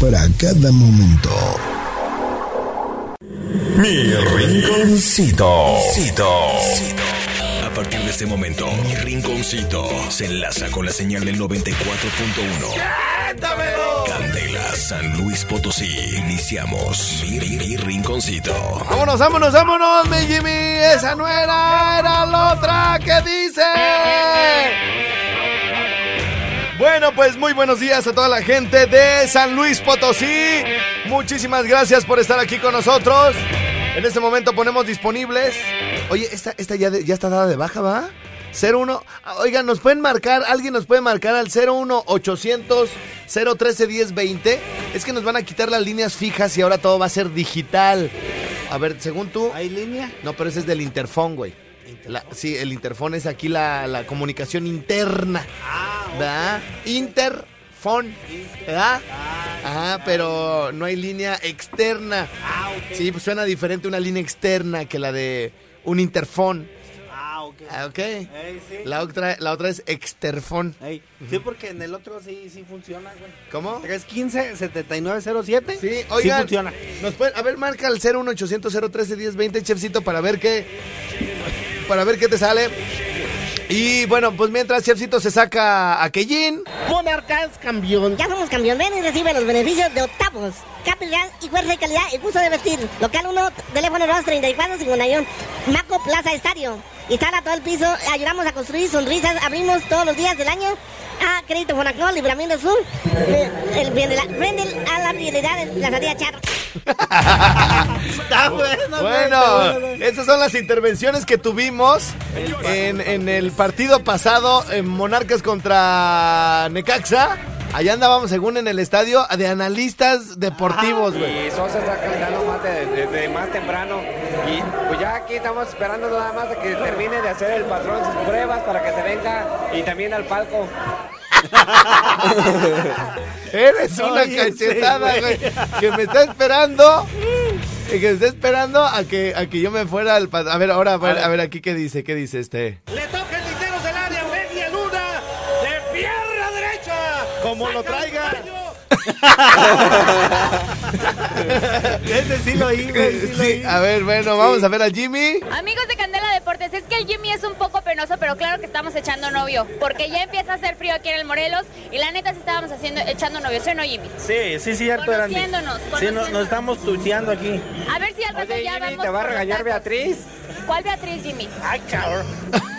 para cada momento. Mi rinconcito. A partir de este momento, mi rinconcito se enlaza con la señal del 94.1. Candela, San Luis Potosí. Iniciamos mi, mi rinconcito. Vámonos, vámonos, vámonos, mi Jimmy. Esa no era, era la otra que dice. Bueno, pues muy buenos días a toda la gente de San Luis Potosí. Muchísimas gracias por estar aquí con nosotros. En este momento ponemos disponibles. Oye, esta, esta ya, de- ya está dada de baja, ¿va? 01. Oigan, nos pueden marcar, alguien nos puede marcar al 01 800 013 1020. Es que nos van a quitar las líneas fijas y ahora todo va a ser digital. A ver, según tú. ¿Hay línea? No, pero ese es del interfón, güey. La- sí, el interfón es aquí la, la comunicación interna. ¿Verdad? Interfón. ¿Verdad? Ajá, pero no hay línea externa. Ah, ok. Sí, pues suena diferente una línea externa que la de un interfón. Ah, ok. Ah, Ok. Ey, sí. La otra, la otra es exterfón. Ey, Sí, porque en el otro sí, sí funciona, güey. ¿Cómo? 315-7907. Sí, Sí oigan. funciona. Nos pueden- a ver, marca el 01800 013 1020, chefcito, para ver qué. Para ver qué te sale. Y bueno, pues mientras chefcito se saca a Keyin. Monarcas campeón. Ya somos campeón, ven y recibe los beneficios de octavos. Capital y fuerza y calidad y gusto de vestir. Local 1, teléfono 2, 34 51. Maco Plaza Estadio. Instala todo el piso, ayudamos a construir sonrisas, abrimos todos los días del año. A Crédito Fonacol, Libramiento Sur. eh, El, de la, frente a la fidelidad de la salida charro. Está bueno, Bueno, esas son las intervenciones que tuvimos en, en el partido pasado en Monarcas contra Necaxa. Allá andábamos, según en el estadio, de analistas deportivos, güey. Y Sosa está calentando más de- desde más temprano. Y pues ya aquí estamos esperando nada más a que termine de hacer el patrón sus pruebas para que se venga y también al palco. Eres una Oye, cachetada, güey. Que me está esperando. Que me está esperando a que, a que yo me fuera al... A ver, ahora, a ver, a ver aquí qué dice, qué dice este. Le Como lo traiga. Ese sí lo oí, güey, sí lo Sí, oí. a ver, bueno, vamos a ver a Jimmy. Amigos de Candela Deportes, es que el Jimmy es un poco penoso, pero claro que estamos echando novio, porque ya empieza a hacer frío aquí en el Morelos y la neta sí estábamos haciendo echando novio, ¿sí o no, Jimmy? Sí, sí, grande. Conociéndonos, Sí, no- nos estamos tuiteando aquí. A ver si al rato Oye, ya Jimmy, vamos ¿te va a regañar. Beatriz? ¿Cuál Beatriz, Jimmy? Ay, cabrón.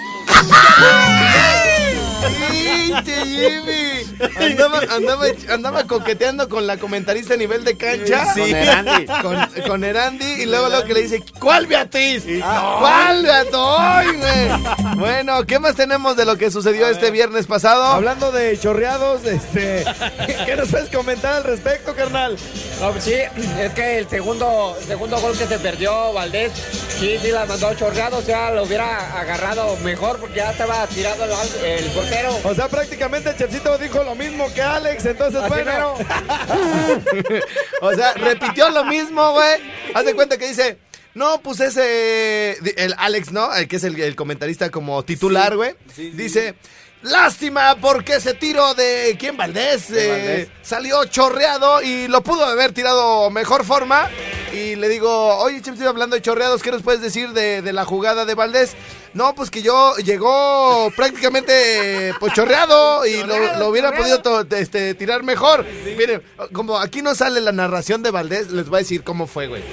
¡Pinche Jimmy! Andaba, andaba, andaba coqueteando con la comentarista a nivel de cancha. Con Erandi. Con, con Erandi y luego lo que le dice, ¿cuál Beatriz? ¿Cuál Beatriz? ¡Ay, güey! Bueno, ¿qué más tenemos de lo que sucedió este viernes pasado? Hablando de chorreados, este, ¿qué nos puedes comentar al respecto, carnal? No, pues sí, es que el segundo, segundo gol que se perdió Valdés, sí, sí la mandó chorreado, o sea, lo hubiera agarrado mejor porque ya estaba tirado el, el portero. O sea, prácticamente el Chefcito dijo lo mismo que Alex, entonces, Así bueno. mero. O sea, repitió lo mismo, güey. Haz de cuenta que dice, no, pues ese, el Alex, ¿no? El que es el, el comentarista como titular, güey. dice, lástima porque ese tiro de, ¿quién? Valdés, eh, Valdés. salió chorreado y lo pudo haber tirado mejor forma. y le digo, oye, Chef, estoy hablando de chorreados, ¿qué nos puedes decir de, de la jugada de Valdés? No, pues que yo llegó prácticamente pues chorreado y lo, lo hubiera podido to- este, tirar mejor. Miren, como aquí no sale la narración de Valdés, les voy a decir cómo fue, güey.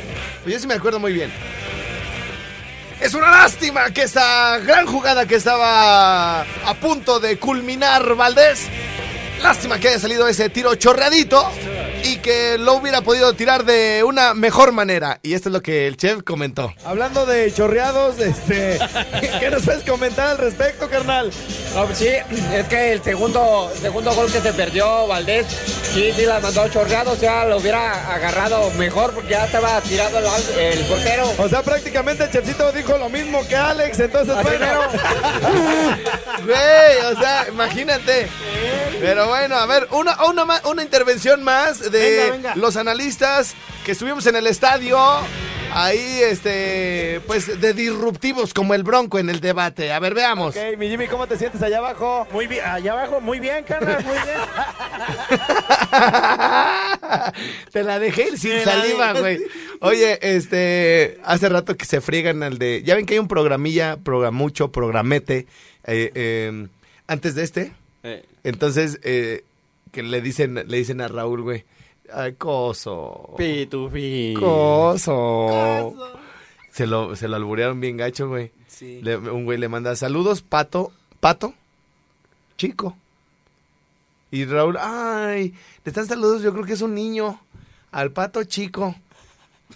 Pues yo sí me acuerdo muy bien. Es una lástima que esa gran jugada que estaba a punto de culminar Valdés. Lástima que haya salido ese tiro chorreadito que lo hubiera podido tirar de una mejor manera. Y esto es lo que el chef comentó. Hablando de chorreados, este, ¿qué nos puedes comentar al respecto, carnal? No, pues sí, es que el segundo, segundo gol que se perdió Valdés, sí, sí la mandó chorreado, o sea, lo hubiera agarrado mejor porque ya estaba tirado el, el portero. O sea, prácticamente el chefcito dijo lo mismo que Alex, entonces Así bueno. Güey, o sea, imagínate. Pero bueno, a ver, una, una, una intervención más de Venga, venga. los analistas que estuvimos en el estadio. Ahí, este, pues de disruptivos como el Bronco en el debate. A ver, veamos. Ok, mi Jimmy, ¿cómo te sientes allá abajo? Muy bien, allá abajo, muy bien, carnal, muy bien. Te la dejé ir sin Te la saliva, dejé. güey. Oye, este, hace rato que se friegan al de. Ya ven que hay un programilla, programucho, programete, eh, eh, antes de este. Entonces, eh, que le dicen, le dicen a Raúl, güey. Ay, coso. Pitufi. Coso. Se lo, se lo alburearon bien gacho, güey. Le- un güey le manda saludos, pato, pato, chico. Y Raúl, ay, le están saludos, yo creo que es un niño. Al pato chico.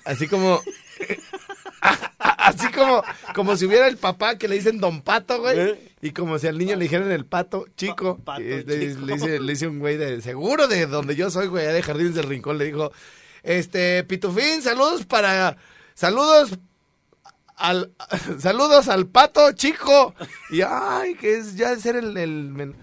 Así como. Así como, como si hubiera el papá que le dicen don pato, güey. Y como si al niño le dijeran el pato chico. pato Y le, chico. le dice, le dice un güey de seguro de donde yo soy, güey, de Jardines del Rincón. Le dijo, este, Pitufín, saludos para. Saludos al saludos al pato chico y ay que es ya ser el,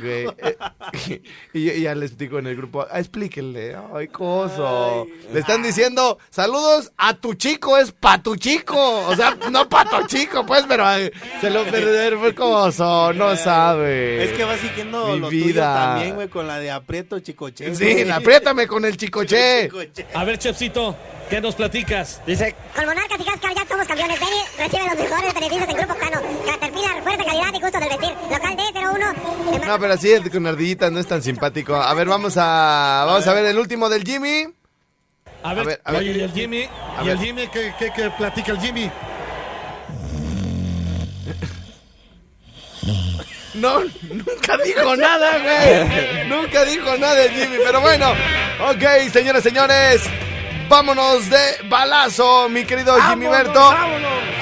Güey, eh, y, y ya les digo en el grupo ah, explíquenle ay coso le están diciendo saludos a tu chico es pa tu chico o sea no pato chico pues pero ay, se lo perder fue coso no sabe Es que vas siguiendo Mi lo tuyo vida. también, güey, con la de aprieto chicoche. sí apriétame con el chicoche. A ver, Chefcito, ¿qué nos platicas? Dice, Con Monarcas y Cascar ya somos campeones. Beni recibe los mejores beneficios en Grupo Cano. Caterpillar, fuerza, calidad y gusto del vestir. Local D01. No, pero así es con ardillitas no es tan simpático. A ver, vamos a vamos a ver el último del Jimmy. A ver, ver, a ver. oye, ¿y el Jimmy? ¿Y el Jimmy qué, qué, qué platica el Jimmy? No, nunca dijo nada, güey. Nunca dijo nada el Jimmy, pero bueno. Ok, señores, señores. Vámonos de balazo, mi querido Jimmy Berto.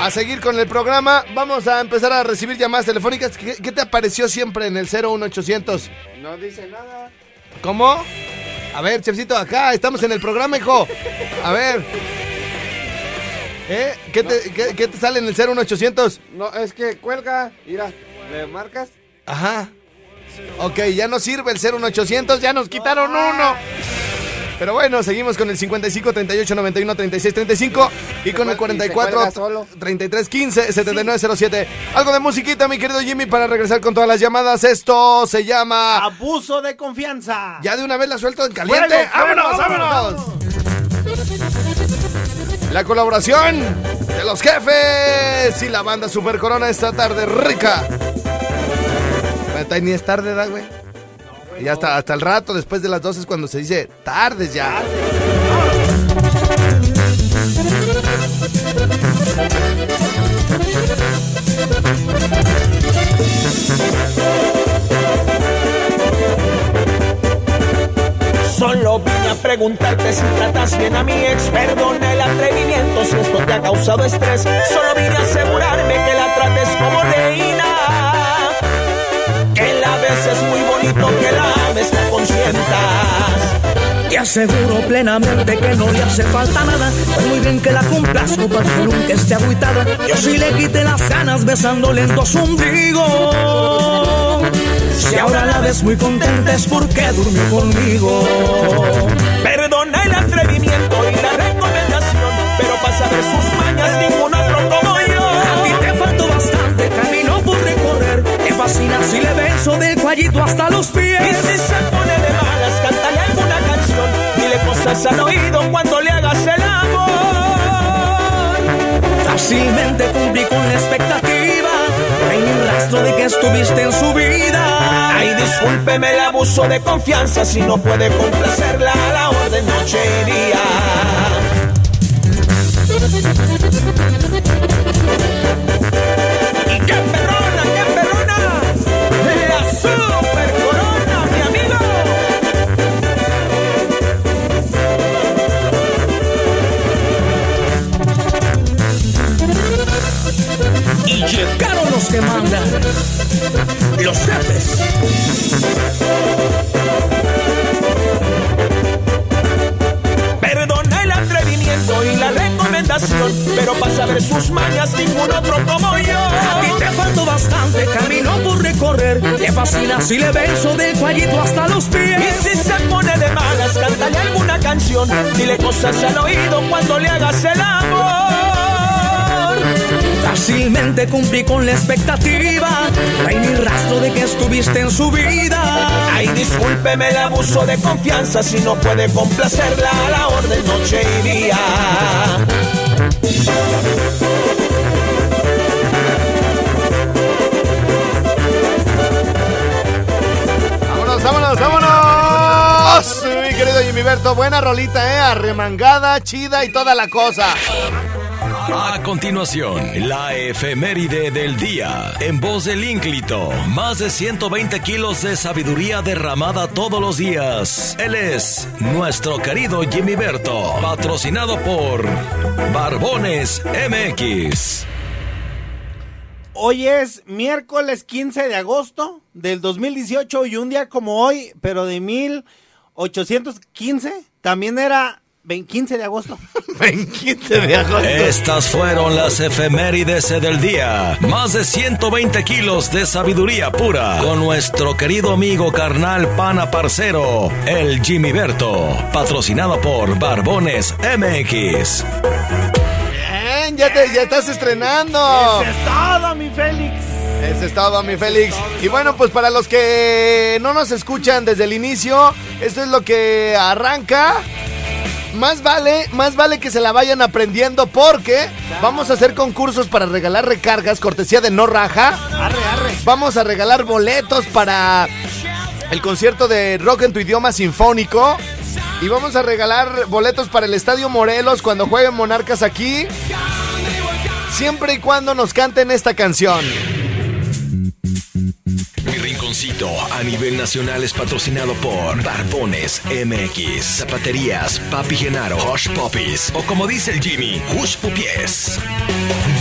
A seguir con el programa. Vamos a empezar a recibir llamadas telefónicas. ¿Qué, qué te apareció siempre en el 01800? no dice nada. ¿Cómo? A ver, chefcito, acá estamos en el programa, hijo. A ver. ¿Eh? ¿Qué te, qué- qué te sale en el 01800? No, es que cuelga, mira, le marcas. Ajá. Ok, ya no sirve el 01800, ya nos quitaron uno. Pero bueno, seguimos con el 55 38 91 36 35 y con el Y se cuelga 44 solo. 33 15 79 07. Algo de musiquita, mi querido Jimmy, para regresar con todas las llamadas. Esto se llama. Abuso de confianza. Ya de una vez la suelto en caliente. Fuego, fuego, ¡Vámonos, vámonos! La colaboración de los jefes y la banda Super Corona esta tarde rica. Ni es tarde, ¿da, güey? Y hasta, hasta el rato, después de las 12 es cuando se dice tardes ya. Solo vine a preguntarte si tratas bien a mi ex. Perdona el atrevimiento si esto te ha causado estrés. Solo vine a asegurarme que la trates como reina. Beses muy bonito, que la ames, la consientas. Te aseguro plenamente que no le hace falta nada. Pues muy bien que la complazco para que esté agüitada. Yo sí le quité las ganas besando lento su ombligo. Si ahora la ves muy contenta es porque durmió conmigo. Perdona el atrevimiento y la recomendación, pero para saber sus mañas ningún si le beso del cuellito hasta los pies. Y si se pone de malas, cántale alguna canción. Dile cosas al oído cuando le hagas el amor. Fácilmente cumplí con la expectativa. Hay ni rastro de que estuviste en su vida. Ay, discúlpeme el abuso de confianza si no puede complacerla a la orden noche y día. Que mandan, los jefes. Perdona el atrevimiento y la recomendación, pero para saber sus mañas ningún otro como yo. A ti te faltó bastante camino por recorrer. Te fascina si le beso del cuellito hasta los pies. Y si se pone de malas, cántale alguna canción. Dile cosas al oído cuando le hagas el amor. Fácilmente cumplí con la expectativa. No hay ni rastro de que estuviste en su vida. Ay, discúlpeme el abuso de confianza si no puede complacerla a la orden noche y día. ¡Vámonos, vámonos, vámonos! Mi querido Jimmy Berto, buena rolita, ¿eh? Arremangada, chida y toda la cosa. A continuación, la efeméride del día. En voz del ínclito, más de 120 kilos de sabiduría derramada todos los días. Él es nuestro querido Jimmy Berto, patrocinado por Barbones MX. Hoy es miércoles 15 de agosto del 2018 y un día como hoy, pero de 1815, también era 20 15 de agosto. 15 de agosto. Estas fueron las efemérides del día. Más de 120 kilos de sabiduría pura con nuestro querido amigo carnal pana parcero, el Jimmy Berto, patrocinado por Barbones MX. Bien, ya, te, ya estás estrenando. Eso es todo, mi Félix. Eso es todo, mi Félix. Y bueno, pues para los que no nos escuchan desde el inicio, esto es lo que arranca. Más vale, más vale que se la vayan aprendiendo porque vamos a hacer concursos para regalar recargas, cortesía de No Raja. Arre, arre. Vamos a regalar boletos para el concierto de rock en tu idioma sinfónico. Y vamos a regalar boletos para el Estadio Morelos cuando jueguen Monarcas aquí. Siempre y cuando nos canten esta canción. A nivel nacional es patrocinado por Barbones MX, Zapaterías, Papi Genaro, Hush Puppies o como dice el Jimmy, Hush Pupies.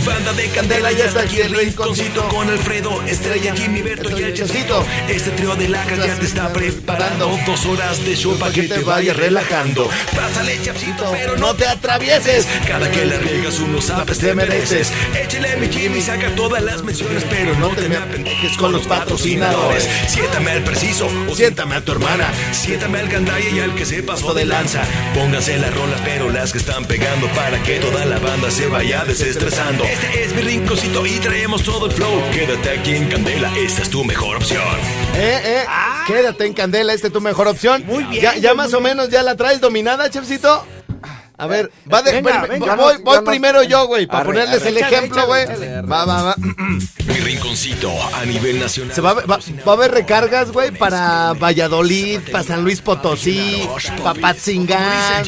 Banda de Candela ya está aquí el rinconcito con Alfredo, Estrella, Jimmy, Berto y el Chasito. Este trío de la ya te está preparando dos horas de show para que te vayas relajando. Pásale, chapcito, pero no te atravieses. Cada que la riegas unos zapes te mereces. Échale mi Jimmy, saca todas las menciones, pero no te me apendejes con los patrocinadores. Siéntame al preciso o siéntame a tu hermana. Siéntame al gandaya y al que se pasó de lanza. Póngase las rolas, pero las que están pegando para que toda la banda se vaya desestresando. Este es mi rinconcito y traemos todo el flow. Quédate aquí en Candela, esta es tu mejor opción. Eh, eh, quédate en Candela, esta es tu mejor opción. Muy bien, Ya, ya muy más o menos ya la traes dominada, chefcito. A ver, va de, Venga, voy- venga. voy, voy Ya no- primero yo, güey, para ponerles arre, el échale, ejemplo, güey. Va, va, va. Mi rinconcito a nivel nacional. Se va, a ver- va, va a haber recargas, güey, para Valladolid, para San Luis Potosí, para Patzingán,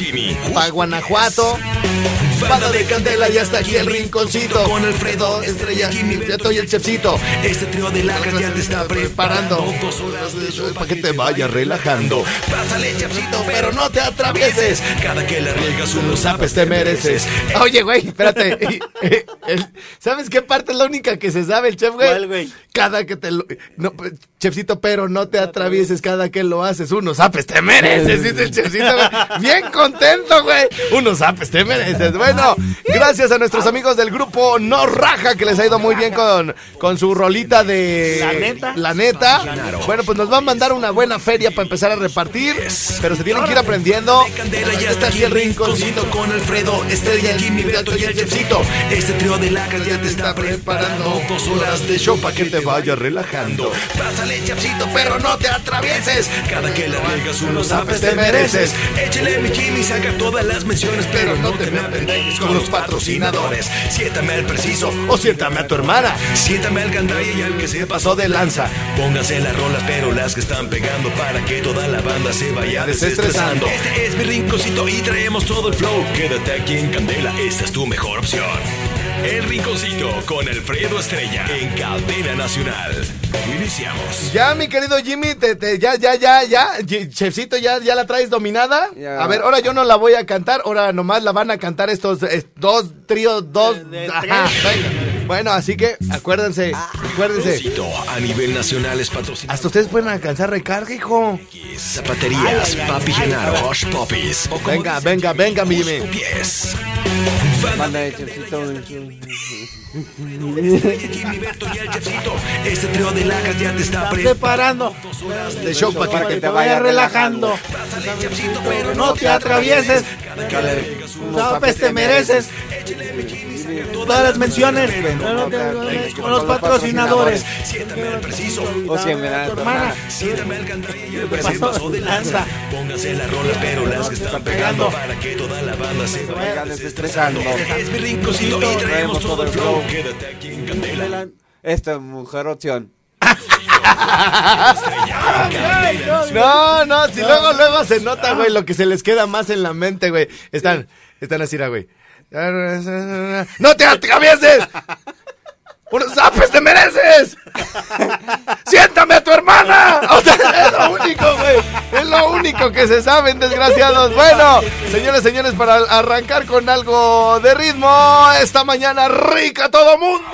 para Guanajuato. Banda de Candela, ya está aquí el rinconcito. Con Alfredo, Estrella, Jimmy, Beto y el Chefcito. Este trío de la ya te está preparando dos horas de show para que te vayas relajando. Pásale, chapcito, pero no te atravieses. Cada que la riegas unos zapes te mereces. Oye, güey, espérate. El- ¿Sabes qué parte es la única que se sabe el chef, güey? ¿Cuál, güey? Cada que te lo... No, pues, chefcito, pero no te atravieses cada que lo haces. Unos zapes te mereces, dice el chefcito, güey. Bien contento, güey. Unos zapes te mereces. Bueno, gracias a nuestros amigos del grupo No Raja, que les ha ido muy bien con, con su rolita de... La neta. La neta. Bueno, pues nos van a mandar una buena feria para empezar a repartir. Pero se tienen que ir aprendiendo. Candela ya está aquí el rinconcito con Alfredo, Estrella, Jimmy, Beto y el Chefcito. Este trío de la ya te está preparando dos horas de show para que te vaya relajando. Pásale chapsito, pero no te atravieses. Cada que la riegas unos zapes te mereces. Échale mi Jimmy, saca todas las menciones, pero no te me apendejes con los patrocinadores. Siéntame al preciso O siéntame a tu hermana. Siéntame al gandaya y al que se pasó de lanza. Pónganse las rolas, pero las que están pegando para que toda la banda se vaya desestresando. Este es mi rinconcito y traemos todo el flow. Quédate aquí en Candela, esta es tu mejor opción. El rinconcito con Alfredo Estrella en Cadena Nacional. Iniciamos. Ya, mi querido Jimmy, te, te- ya, ya, ya, ya. Chefcito, ¿ya, ¿ya la traes dominada? Ya. A ver, ahora yo no la voy a cantar, ahora nomás la van a cantar estos es- dos tríos, dos. Ajá, venga. Bueno, así que acuérdense, acuérdense. A nivel nacional es patrocinado. Hasta ustedes pueden alcanzar recarga, hijo. Zapaterías, Papi Genaro, Hush como Venga, venga, venga, mi Jimmy. Pies. Y el Chefcito. Este trío de lacas ya te está Preparando. De show para Para que te vaya relajando. Pero No te atravieses. Sabes, te mereces. Todas las menciones. No te atravieses Con los patrocinadores. Siéntame al preciso. O si me da Tu hermana. Siéntame al gandaya y se pasó de lanza. Pónganse las rolas, pero las que están pegando para que toda la banda se vaya desestresando. Es mi rinconcito y traemos todo el flow. Quédate aquí en Candela. Esta mujer opción. No, no, si luego, luego se nota, güey, lo que se les queda más en la mente, güey. Están, están así, güey. ¡No te atravieses! ¡Unos zapes te mereces! ¡Siéntame a tu hermana! O sea, es lo único, güey. Es lo único que se saben, desgraciados. Bueno, señores, señores, para arrancar con algo de ritmo, esta mañana rica todo mundo.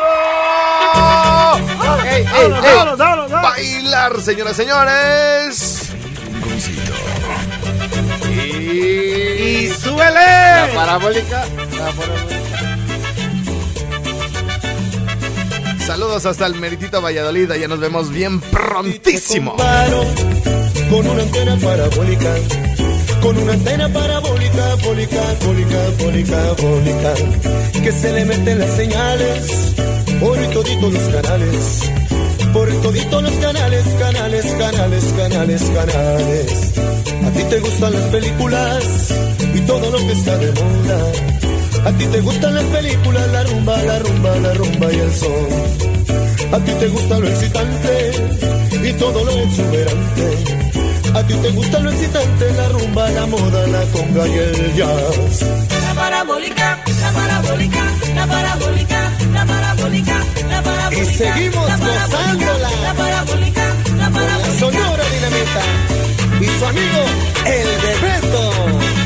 Bailar, señoras, señores. Y... Súbele. Parabólica. La parabólica. Saludos hasta el Meritito Valladolid. Ya nos vemos bien prontísimo. con una antena parabólica, con una antena parabólica, bólica, bólica, bólica, bólica, que se le meten las señales por toditos los canales, por toditos los canales, canales, canales, canales, canales. A ti te gustan las películas y todo lo que está de moda. A ti te gustan las películas, la rumba, la rumba, la rumba y el sol. A ti te gusta lo excitante y todo lo exuberante. A ti te gusta lo excitante, la rumba, la moda, la conga y el jazz. La parabólica, la parabólica, la parabólica, la parabólica, la parabólica. Y seguimos la parabólica, gozándola. La parabólica, la Con la parabólica. Sonora Dinamita y su amigo, el Bebeto.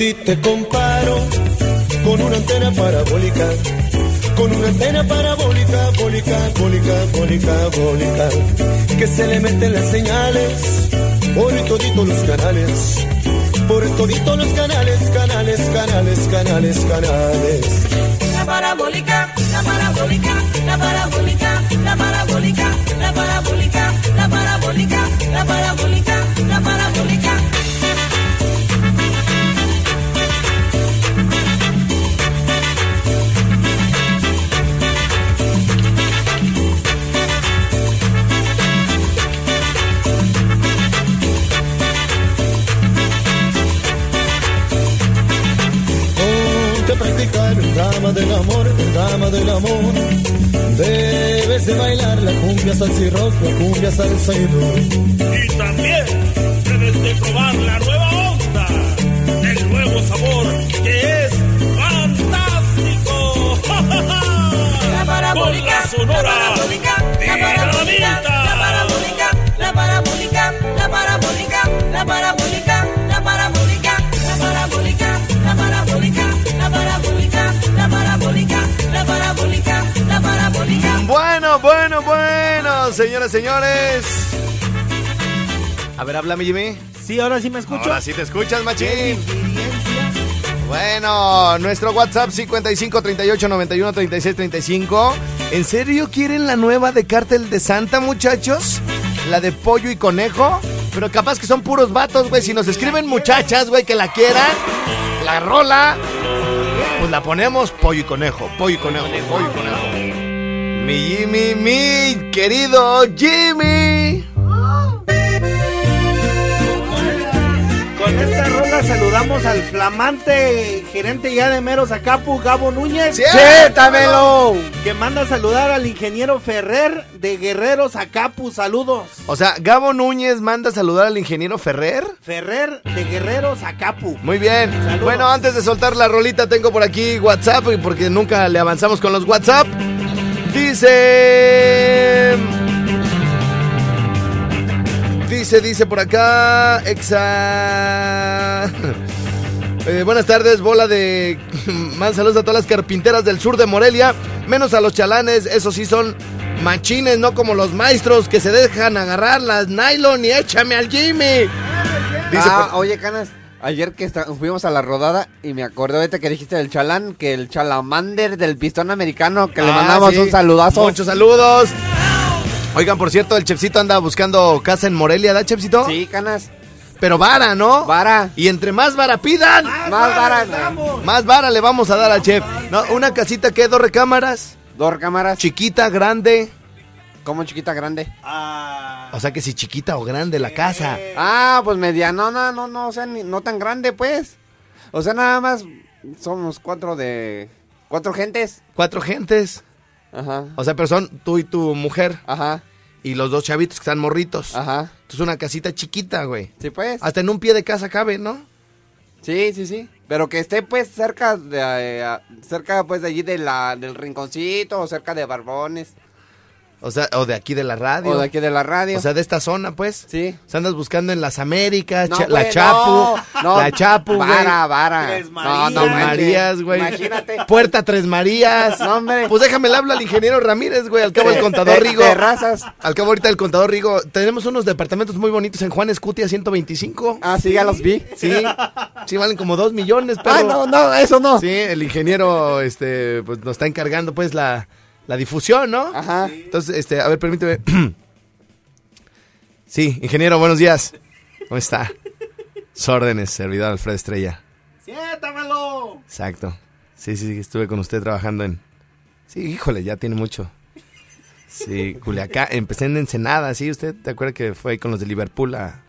Ti te comparo con una antena parabólica, con una antena parabólica, bólica, bólica, bólica, bólica, que se le meten las señales por toditos los canales, por toditos los canales, canales, canales, canales, canales. La parabólica, la parabólica, la parabólica, la parabólica, la parabólica, la parabólica, la parabólica, la parabólica. Procure essa é saída. Itapê! Señoras, señores. A ver, háblame, Jimmy. Sí, ahora sí me escucho. Ahora sí te escuchas, machín. Bueno, nuestro WhatsApp 55 38 91 36 35. ¿En serio quieren la nueva de Cártel de Santa, muchachos? La de pollo y conejo. Pero capaz que son puros vatos, güey. Si nos escriben muchachas, güey, que la quieran, la rola, pues la ponemos pollo y conejo, pollo y conejo, pollo y conejo. Mi Jimmy, mi querido Jimmy. Con esta rola saludamos al flamante gerente ya de Meros Acapu, Gabo Núñez. ¡Siéntamelo! Que manda a saludar al ingeniero Ferrer de Guerreros Acapu. Saludos. O sea, Gabo Núñez manda a saludar al ingeniero Ferrer. Ferrer de Guerreros Acapu. Muy bien. Bueno, antes de soltar la rolita, tengo por aquí WhatsApp, porque nunca le avanzamos con los WhatsApp. Dice. Dice, dice por acá. Exa. Eh, buenas tardes, bola de. Más saludos a todas las carpinteras del sur de Morelia. Menos a los chalanes, esos sí son machines, no como los maestros que se dejan agarrar las nylon y échame al Jimmy. Dice ah, por- oye, Canas, ayer que fuimos a la rodada y me acordé ahorita que dijiste del chalán, que el chalamander del pistón americano, que le Ah, mandamos sí. un saludazo. Muchos saludos. Oigan, por cierto, el Chefcito anda buscando casa en Morelia, ¿da, Chefcito? Sí, Canas. Pero vara, ¿no? Vara. Y entre más vara pidan, Más vara, güey. más vara le vamos a dar al chef. No, una casita que dos recámaras, Dos cámaras. chiquita, grande. ¿Cómo chiquita, grande? O sea que si chiquita o grande la casa. Ah, pues mediano, no, no, no, o sea, ni- no tan grande, pues. O sea, nada más somos cuatro de... Cuatro gentes. Cuatro gentes. Ajá. O sea, pero son tú y tu mujer. Ajá. Y los dos chavitos que están morritos. Ajá. Entonces una casita chiquita, güey. Sí, pues. Hasta en un pie de casa cabe, ¿no? Sí, sí, sí. Pero que esté pues cerca de eh, cerca pues de allí de la del rinconcito o cerca de Barbones O sea, o de aquí de la radio. o de aquí de la radio. O sea, de esta zona, pues. sí. O sea, andas buscando en las Américas, No, Cha- la Chapu, no, no. la Chapu, güey. Vara, vara. Tres No, Marías. no Tres manches. Marías, güey. Imagínate. Puerta Tres Marías. No, hombre. Pues déjame le hablo al ingeniero Ramírez, güey. Al cabo el contador Rigo. terrazas. Al cabo ahorita el contador Rigo. Tenemos unos departamentos muy bonitos en Juan Escutia 125. Ah, sí, ya los vi. Sí. Sí, valen como dos millones, pero. Ah, no, no, eso no. Sí, el ingeniero, este, pues nos está encargando, pues, la, la difusión, ¿no? Ajá. Entonces, este, a ver, permíteme. sí, ingeniero, buenos días. ¿Cómo está? Sus órdenes, servidor Alfredo Estrella. ¡Siéntamelo! Exacto. Sí, sí, sí, estuve con usted trabajando en... Sí, híjole, ya tiene mucho. Sí, Culiacán. Empecé en Ensenada, ¿sí? ¿Usted te acuerda que fue ahí con los de Liverpool a...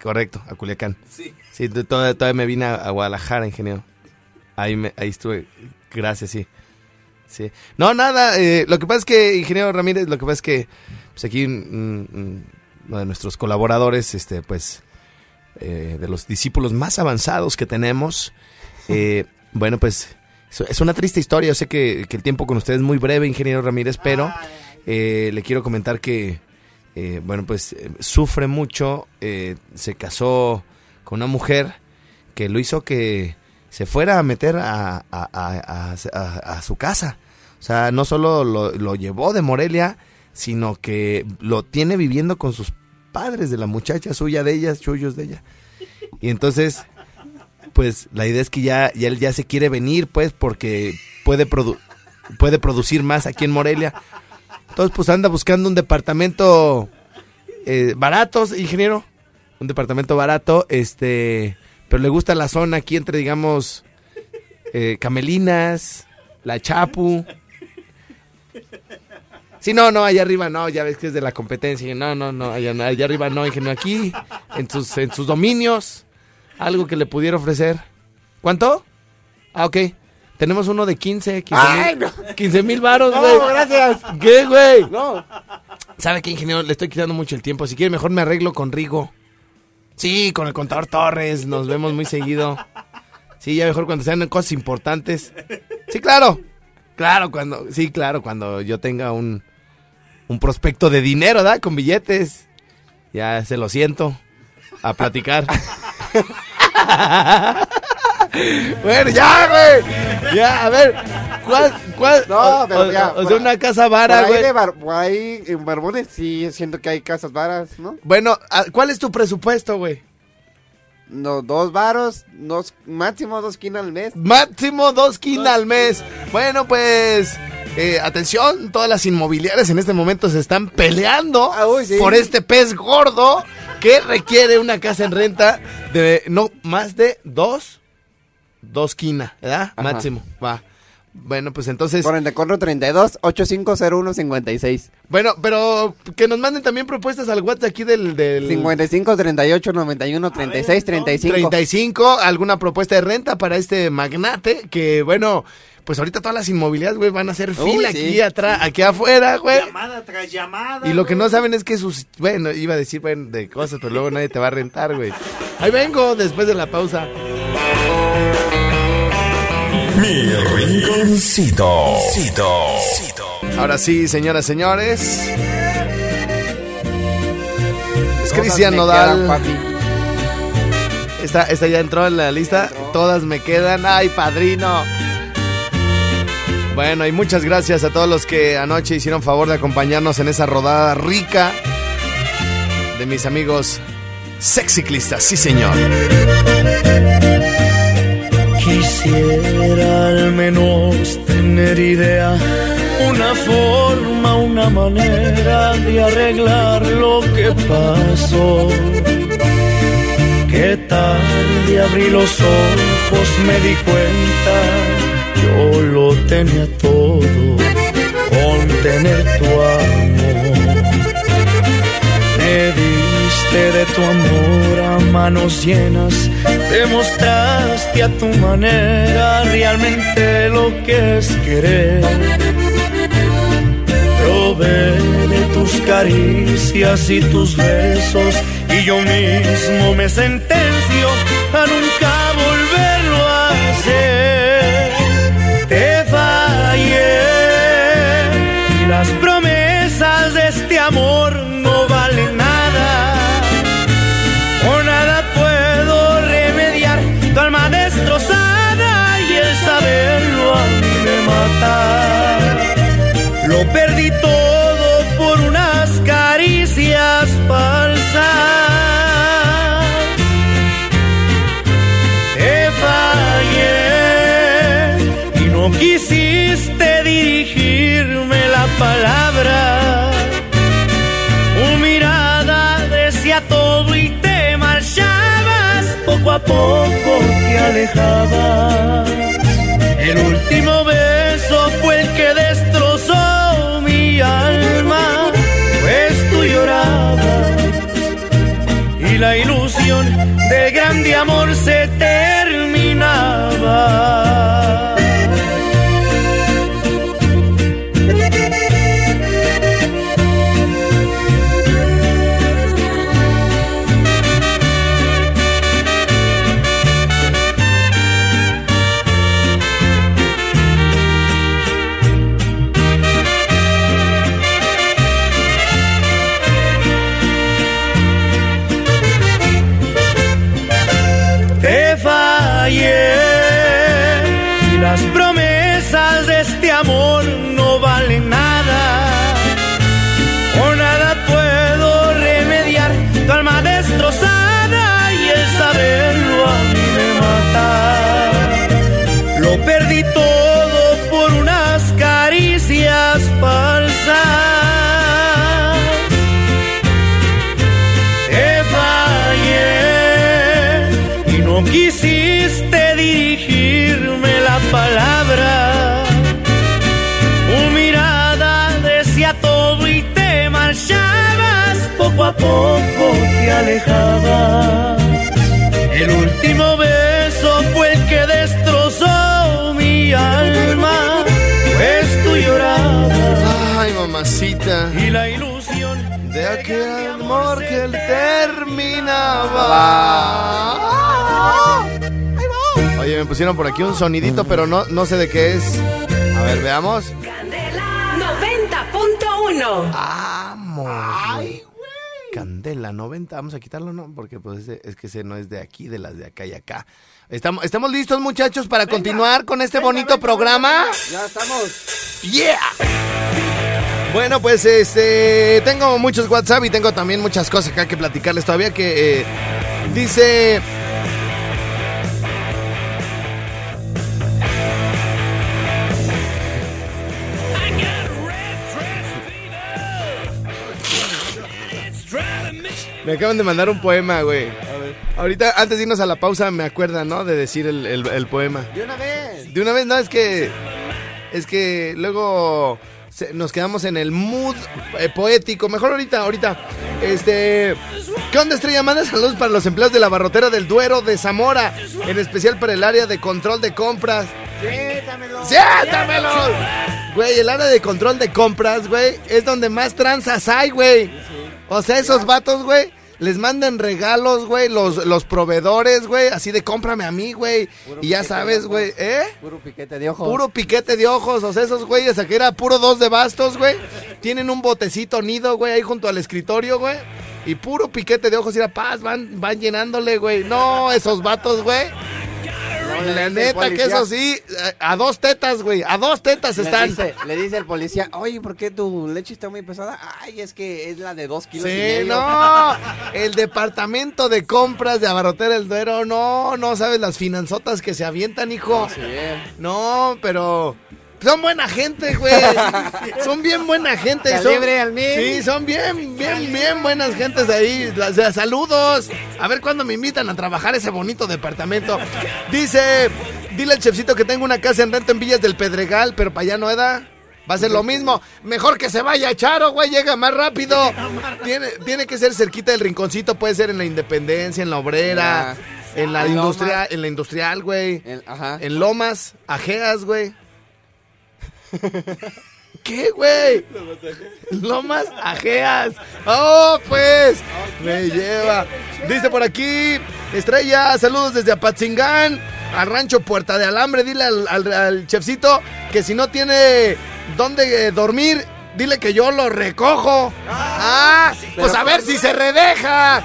Correcto, a Culiacán. Sí. Sí, todavía, todavía me vine a, a Guadalajara, ingeniero. Ahí, me, ahí estuve. Gracias, sí. Sí. No, nada. eh, lo que pasa es que, ingeniero Ramírez, lo que pasa es que pues aquí mm, mm, uno de nuestros colaboradores, este, pues, eh, de los discípulos más avanzados que tenemos, eh, bueno, pues, es- una triste historia. Yo sé que, que el tiempo con usted es muy breve, ingeniero Ramírez, pero eh, le quiero comentar que, eh, bueno, pues, sufre mucho. eh, se casó con una mujer que lo hizo que se fuera a meter a, a- a- su casa. O sea, no solo lo, lo llevó de Morelia, sino que lo tiene viviendo con sus padres de la muchacha suya de ella, suyos de ella. Y entonces, pues la idea es que ya, ya él ya se quiere venir, pues, porque puede, produ- puede producir más aquí en Morelia. Entonces, pues anda buscando un departamento eh, barato, ingeniero. Un departamento barato, este, pero le gusta la zona aquí entre, digamos, eh, Camelinas, La Chapu. Sí, no, no, allá arriba no, ya ves que es de la competencia. No, no, no, allá, no, allá arriba no, ingeniero. Aquí, en sus, en sus dominios, algo que le pudiera ofrecer. ¿Cuánto? Ah, ok. Tenemos uno de 15, 15 Ay, mil, no. 15 mil varos, No, güey. gracias. ¿Qué, güey? No. ¿Sabe qué, ingeniero? Le estoy quitando mucho el tiempo. Si quiere, mejor me arreglo con Rigo. Sí, con el contador Torres. Nos vemos muy seguido. Sí, ya mejor cuando sean cosas importantes. Sí, claro. Claro, cuando. Sí, claro, cuando yo tenga un. Un prospecto de dinero, ¿da? Con billetes. Ya se lo siento. A platicar. bueno, ya, güey. Ya, a ver. ¿Cuál? ¿Cuál? No, pero o- ya, o sea, una casa vara, ahí, güey. de bar- ahí en Barbones sí siento que hay casas varas, ¿no? Bueno, ah, ¿cuál es tu presupuesto, güey? No, dos varos, dos, máximo dos quinas al mes. Máximo dos quina al mes. Bueno, pues. eh, atención, todas las inmobiliarias en este momento se están peleando sí. por este pez gordo que requiere una casa en renta de no más de dos, dos quina, ¿verdad? Ajá. Máximo, va. Bueno, pues entonces. Por el de Corro 32 8501 56. Bueno, pero que nos manden también propuestas al WhatsApp aquí del, del 55 38 91 36 35. 35, alguna propuesta de renta para este magnate que, bueno, pues ahorita todas las inmobiliarias, güey, van a hacer Uy, fila sí. aquí atrás, aquí afuera, güey. Llamada tras llamada. Y lo que no saben es que sus, bueno, iba a decir, bueno, de cosas, pero luego nadie te va a rentar, güey. Ahí vengo después de la pausa. Mi rinconcito. Ahora sí, señoras, señores. Es Cristian Nodal. Esta, esta ya entró en la lista. Todas me quedan. ¡Ay, padrino! Bueno, y muchas gracias a todos los que anoche hicieron favor de acompañarnos en esa rodada rica de mis amigos sexiclistas. Sí, señor. Quisiera al menos tener idea, una forma, una manera de arreglar lo que pasó. Que tarde abrí los ojos, me di cuenta, yo lo tenía todo con tener tu amor. Me de tu amor a manos llenas, demostraste a tu manera realmente lo que es querer. Probé de tus caricias y tus besos y yo mismo me sentencio a nunca Lo perdí todo por unas caricias falsas. Te fallé y no quisiste dirigirme la palabra. Tu mirada decía todo y te marchabas, poco a poco te alejabas. El último amor se terminaba. No quisiste dirigirme la palabra. Tu mirada decía todo y te marchabas, poco a poco te alejabas. El último beso fue el que destrozó mi alma, pues tú llorabas. Ay, mamacita. Y la ilusión de aquel amor que él terminaba. Oye, me pusieron por aquí un sonidito, pero no, no sé de qué es. A ver, veamos. 90.1. Vamos. Candela 90. Vamos a quitarlo, ¿no? Porque pues ese- es que ese no es de aquí, de las de acá y acá. Estamos, estamos listos, muchachos, para continuar con este bonito programa. Ya estamos. ¡Yeah! Bueno, pues este tengo muchos WhatsApp y tengo también muchas cosas acá que platicarles todavía que eh, dice Me acaban de mandar un poema, güey. Ahorita, antes de irnos a la pausa, me acuerdan, ¿no? De decir el, el- el poema. De una vez. De una vez, no, es que. Es que luego se- nos quedamos en el mood eh, poético. Mejor ahorita, ahorita. Este. ¿Qué onda, estrella? Manda saludos para los empleados de la barrotera del Duero de Zamora. En especial para el área de control de compras. Siéntamelo. ¡Siéntamelo! Güey, el área de control de compras, güey, es donde más tranzas hay, güey. O sea, esos vatos, güey, les mandan regalos, güey, los, los proveedores, güey, así de cómprame a mí, güey. Y ya sabes, güey, ¿eh? Puro piquete de ojos. Puro piquete de ojos, o sea, esos güeyes, aquí era puro dos de bastos, güey. Tienen un botecito nido, güey, ahí junto al escritorio, güey. Y puro piquete de ojos, y la paz, van, van llenándole, güey. No, esos vatos, güey. La el neta que eso sí, a a dos tetas, güey, a dos tetas Le están. dice, le dice el policía, oye, ¿por qué tu leche está muy pesada? Ay, es que es la de dos kilos y Sí, medio. no, el departamento de compras de Abarrotera del Duero, no, no sabes las finanzotas que se avientan, hijo. No, pero son buena gente, güey. Son bien buena gente. son- al. Sí, son bien, bien, bien buenas gentes ahí. O sea, saludos. A ver cuándo me invitan a trabajar ese bonito departamento. Dice, dile al chefcito que tengo una casa en renta en Villas del Pedregal, pero para allá no da. Va a ser lo mismo. Mejor que se vaya Charo, güey, llega más rápido. Tiene, tiene que ser cerquita del rinconcito, puede ser en la Independencia, en la Obrera, en la industria, en la industrial, güey. En Lomas, Ajeas, güey. ¿Qué, güey? Lomas Ajeas. Oh, pues. Me lleva. Dice por aquí, Estrella, saludos desde Apatzingán, al rancho Puerta de Alambre. Dile al, al- chefcito que si no tiene dónde eh, dormir, dile que yo lo recojo. Ah, pues a ver si se redeja.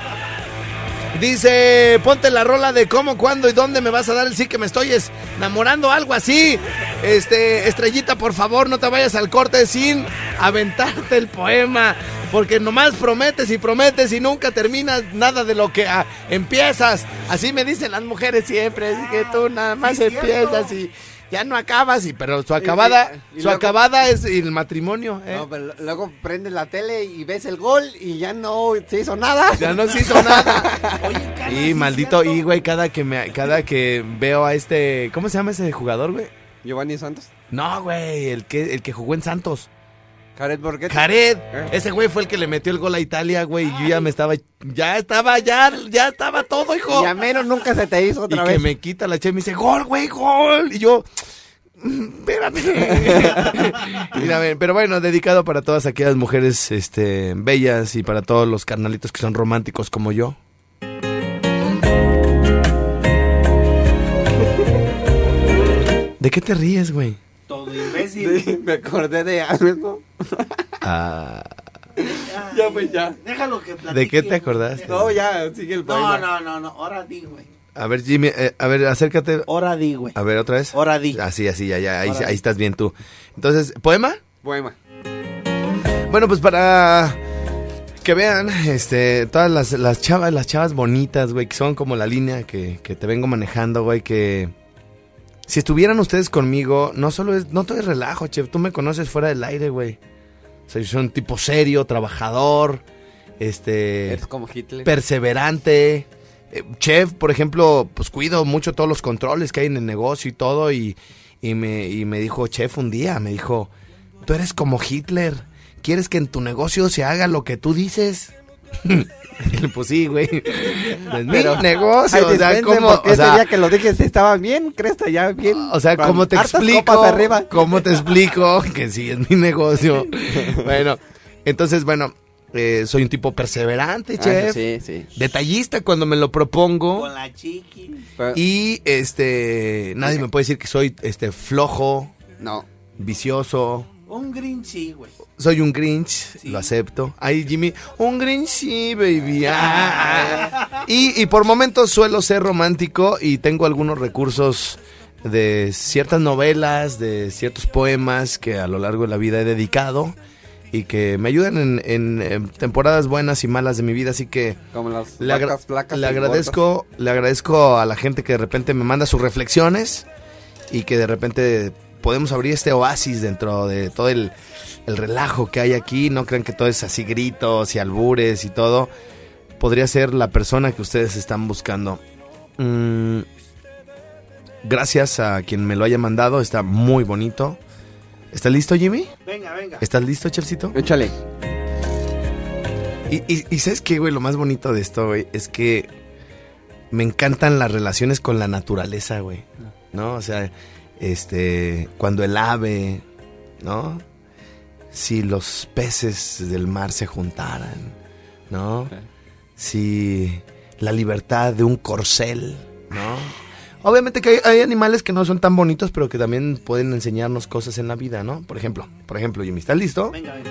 Dice, ponte la rola de cómo, cuándo y dónde me vas a dar el sí que me estoy es- enamorando, algo así. Este, estrellita, por favor, no te vayas al corte sin aventarte el poema. Porque nomás prometes y prometes y nunca terminas nada de lo que ah, empiezas. Así me dicen las mujeres siempre, es que tú nada más Sí, cierto. empiezas y ya no acabas. Y, pero su acabada, y su luego- acabada es el matrimonio. ¿eh? No, pero luego prendes la tele y ves el gol y ya no se hizo nada. Ya no se hizo nada. Y maldito, y güey, cada que me, cada que veo a este, ¿cómo se llama ese jugador, güey? Giovanni Santos. No, güey, el que, el que jugó en Santos. Jared Borghetti. Jared, ¿Eh? ese güey fue el que le metió el gol a Italia, güey. Y yo ya me estaba, ya estaba, ya, ya estaba todo, hijo. Y a menos nunca se te hizo otra y vez. que me quita la che y me dice, gol, güey, gol. Y yo, "Mm, espérate. Mira, a ver, pero bueno, dedicado para todas aquellas mujeres este, bellas y para todos los carnalitos que son románticos como yo. ¿De qué te ríes, güey? Todo imbécil. Me acordé de algo. Ah, Ya, pues ya. Déjalo que platique. ¿De qué te acordaste? No, ya, sigue el No, poema. no, no, no. Ahora di, güey. A ver, Jimmy, eh, a ver, acércate. Ahora di, güey. A ver, otra vez. Ahora di. Así, así, ya, ya, ahí, Ahora ahí estás bien tú. Entonces, ¿poema? Poema. Bueno, pues para que vean, este, todas las, las chavas, las chavas bonitas, güey, que son como la línea que, que te vengo manejando, güey, que si estuvieran ustedes conmigo, no solo es, no todo es relajo, chef, tú me conoces fuera del aire, güey. O sea, yo soy un tipo serio, trabajador, este, Eres como Hitler. perseverante. Eh, Chef, por ejemplo, pues cuido mucho todos los controles que hay en el negocio y todo. Y, y me, y me dijo, Chef, un día, me dijo, tú eres como Hitler. ¿Quieres que en tu negocio se haga lo que tú dices? Pues sí, güey. Es mi negocio. Ay, o sea, ¿cómo, o ese sea, día que lo dije sí estaba bien, cresta ya bien. o sea, ¿cómo te explico? arriba. ¿Cómo te explico que sí es mi negocio? bueno, entonces, bueno, eh, soy un tipo perseverante, Ah, chef. sí, sí. Detallista cuando me lo propongo. Con la chiqui. Y este nadie me puede decir que soy este flojo, No. vicioso, Un sí, güey. Soy un Grinch, lo acepto. Ay, Jimmy, un Grinch sí, baby. ah. Y, y por momentos suelo ser romántico y tengo algunos recursos de ciertas novelas, de ciertos poemas que a lo largo de la vida he dedicado y que me ayudan en, en, en temporadas buenas y malas de mi vida, así que Como las le, agra- vacas flacas le agradezco, le agradezco a la gente que de repente me manda sus reflexiones y que de repente podemos abrir este oasis dentro de todo el, el relajo que hay aquí. No crean que todo es así gritos y albures y todo. Podría ser la persona que ustedes están buscando. Mm, gracias a quien me lo haya mandado, está muy bonito. ¿Estás listo, Jimmy? Venga, venga. ¿Estás listo, Chefcito? Échale. Y, y, y ¿sabes qué, güey? Lo más bonito de esto, güey, es que me encantan las relaciones con la naturaleza, güey. ¿No? O sea, este, cuando el ave, ¿no? Si los peces del mar se juntaran, ¿no? Si la libertad de un corcel, ¿no? Obviamente que hay, hay animales que no son tan bonitos, pero que también pueden enseñarnos cosas en la vida, ¿no? Por ejemplo, por ejemplo, Jimmy, ¿estás listo? Venga, venga.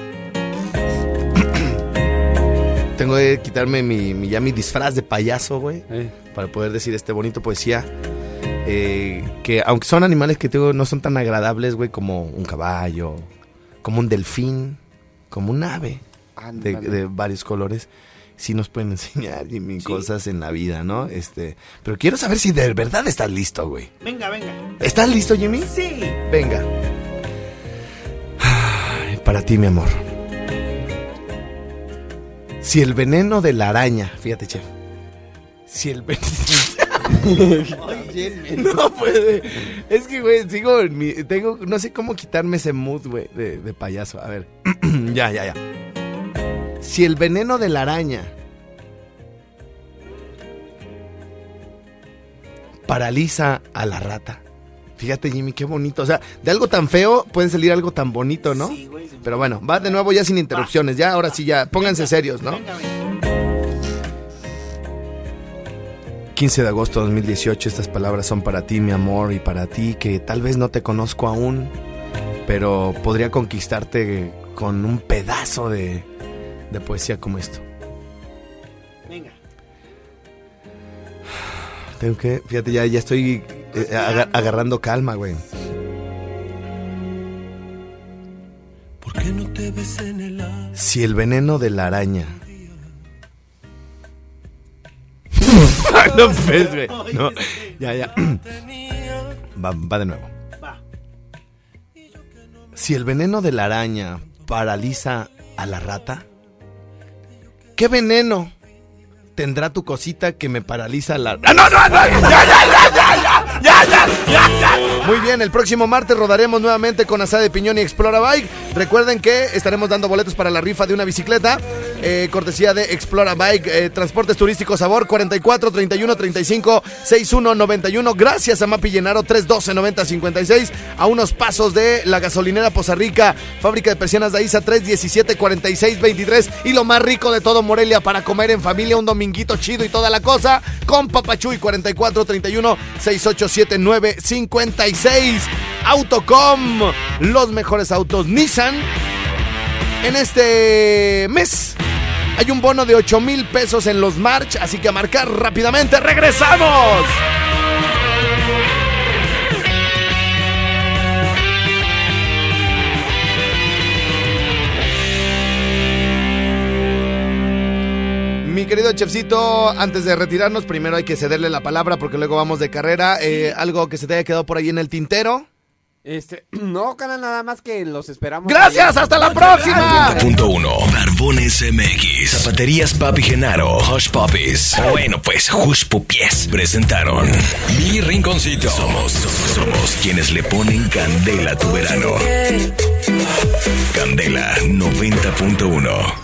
Tengo que quitarme mi, mi- ya mi disfraz de payaso, güey, para poder decir este bonito poesía. eh, que aunque son animales que te digo, no son tan agradables, güey, como un caballo, como un delfín, como un ave de, varios colores, sí nos pueden enseñar Jimmy, cosas en la vida, ¿no? Este, pero quiero saber si de verdad estás listo, güey. Venga, venga. ¿Estás listo, Jimmy? Sí. Venga. Ay, Para ti, mi amor. Si el veneno de la araña, fíjate, chef. Si el veneno. no puede. Es que, güey, sigo en mi. Tengo. No sé cómo quitarme ese mood, güey, de, de payaso. A ver. ya, ya, ya. Si el veneno de la araña. Paraliza a la rata. Fíjate, Jimmy, qué bonito. O sea, de algo tan feo puede salir algo tan bonito, ¿no? Pero bueno, va de nuevo ya sin interrupciones. Ya, ahora sí, ya. Pónganse serios, ¿no? 15 de agosto de 2018, estas palabras son para ti, mi amor, y para ti que tal vez no te conozco aún, pero podría conquistarte con un pedazo de, de poesía como esto. Venga. Tengo que, fíjate, ya, ya estoy eh, aga- agarrando calma, güey. ¿Por qué no te ves en el? Si el veneno de la araña. no, pues, güey. No, ya, ya. Va, va de nuevo. Si el veneno de la araña paraliza a la rata, ¿qué veneno tendrá tu cosita que me paraliza la... ¡Ah, no, no, no! ¡Ya, ya, ya, ya, ya! ¡Ya, ya, ya, ya! Muy bien, el próximo martes rodaremos nuevamente con Asada de Piñón y Explora Bike. Recuerden que estaremos dando boletos para la rifa de una bicicleta, eh, cortesía de Explora Bike, eh, Transportes Turísticos Sabor 44 31 35 61 91. Gracias a Mapi Llenaro 312 90 56, a unos pasos de la gasolinera Poza Rica, fábrica de persianas de Aiza 317 46 23 y lo más rico de todo Morelia para comer en familia un dominguito chido y toda la cosa con Papachuy 44 31 6879 56. Autocom, los mejores autos Nissan. En este mes hay un bono de 8 mil pesos en los March, así que a marcar rápidamente. ¡Regresamos! Mi querido chefcito, antes de retirarnos, primero hay que cederle la palabra porque luego vamos de carrera. Eh, algo que se te haya quedado por ahí en el tintero. Este, no, cara, nada más que los esperamos. ¡Gracias! ¡Hasta la próxima! Punto 1. Barbones MX. Zapaterías Papi Genaro. Hush Puppies. Bueno, pues Hush Pupies. Presentaron Mi Rinconcito. Somos, somos quienes le ponen candela a tu verano. Candela 90.1.